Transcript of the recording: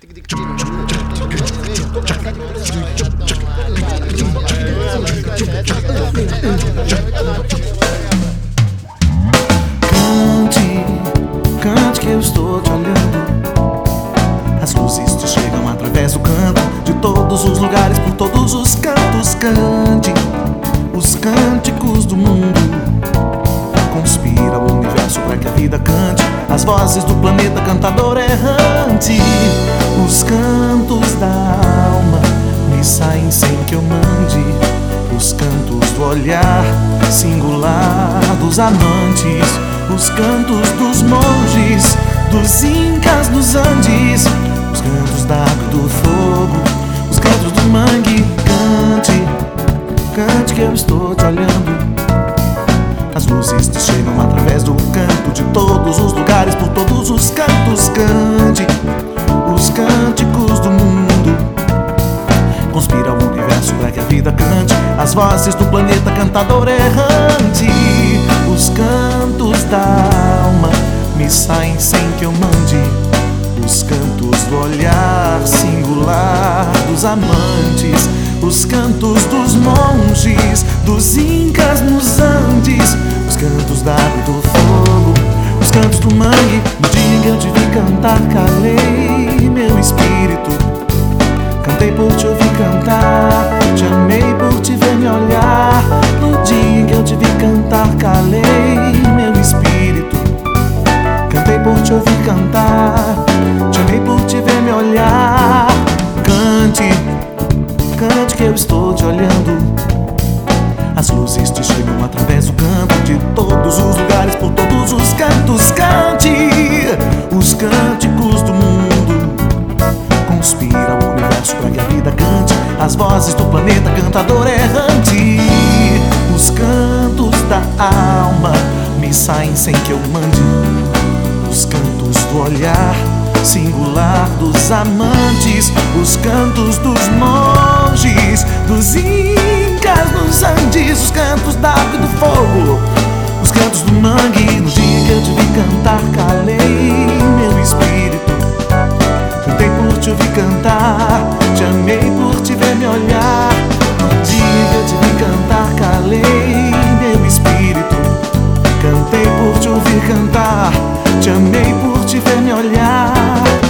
Cante, cante que eu estou te olhando. As luzes te chegam através do canto de todos os lugares, por todos os cantos. Cante os cânticos do mundo. Universo para que a vida cante as vozes do planeta cantador errante. Os cantos da alma me saem sem que eu mande. Os cantos do olhar singular dos amantes. Os cantos dos monges, dos incas dos Andes. Os cantos da água do fogo. Os cantos do mangue. Cante, cante que eu estou te olhando. As luzes te chegam através do canto de todos os lugares, por todos os cantos. Cante os cânticos do mundo. Conspira o universo para que a vida cante as vozes do planeta cantador errante. Os cantos da alma me saem sem que eu mande. Os cantos do olhar singular dos amantes, os cantos dos monges, dos incas cantar, calei meu espírito. Cantei por te ouvir cantar, te amei por te ver me olhar. No dia em que eu te vi cantar, calei meu espírito. Cantei por te ouvir cantar, te amei por te ver me olhar. Cante, cante que eu estou te olhando. Vozes do planeta cantador errante. Os cantos da alma me saem sem que eu mande. Os cantos do olhar singular dos amantes, os cantos dos monges, dos incas nos Andes, os cantos da água e do fogo, os cantos do mangue. No dia que eu te vi cantar, calei meu espírito. Cantei por te ouvir cantar, Te amei por te ver me olhar.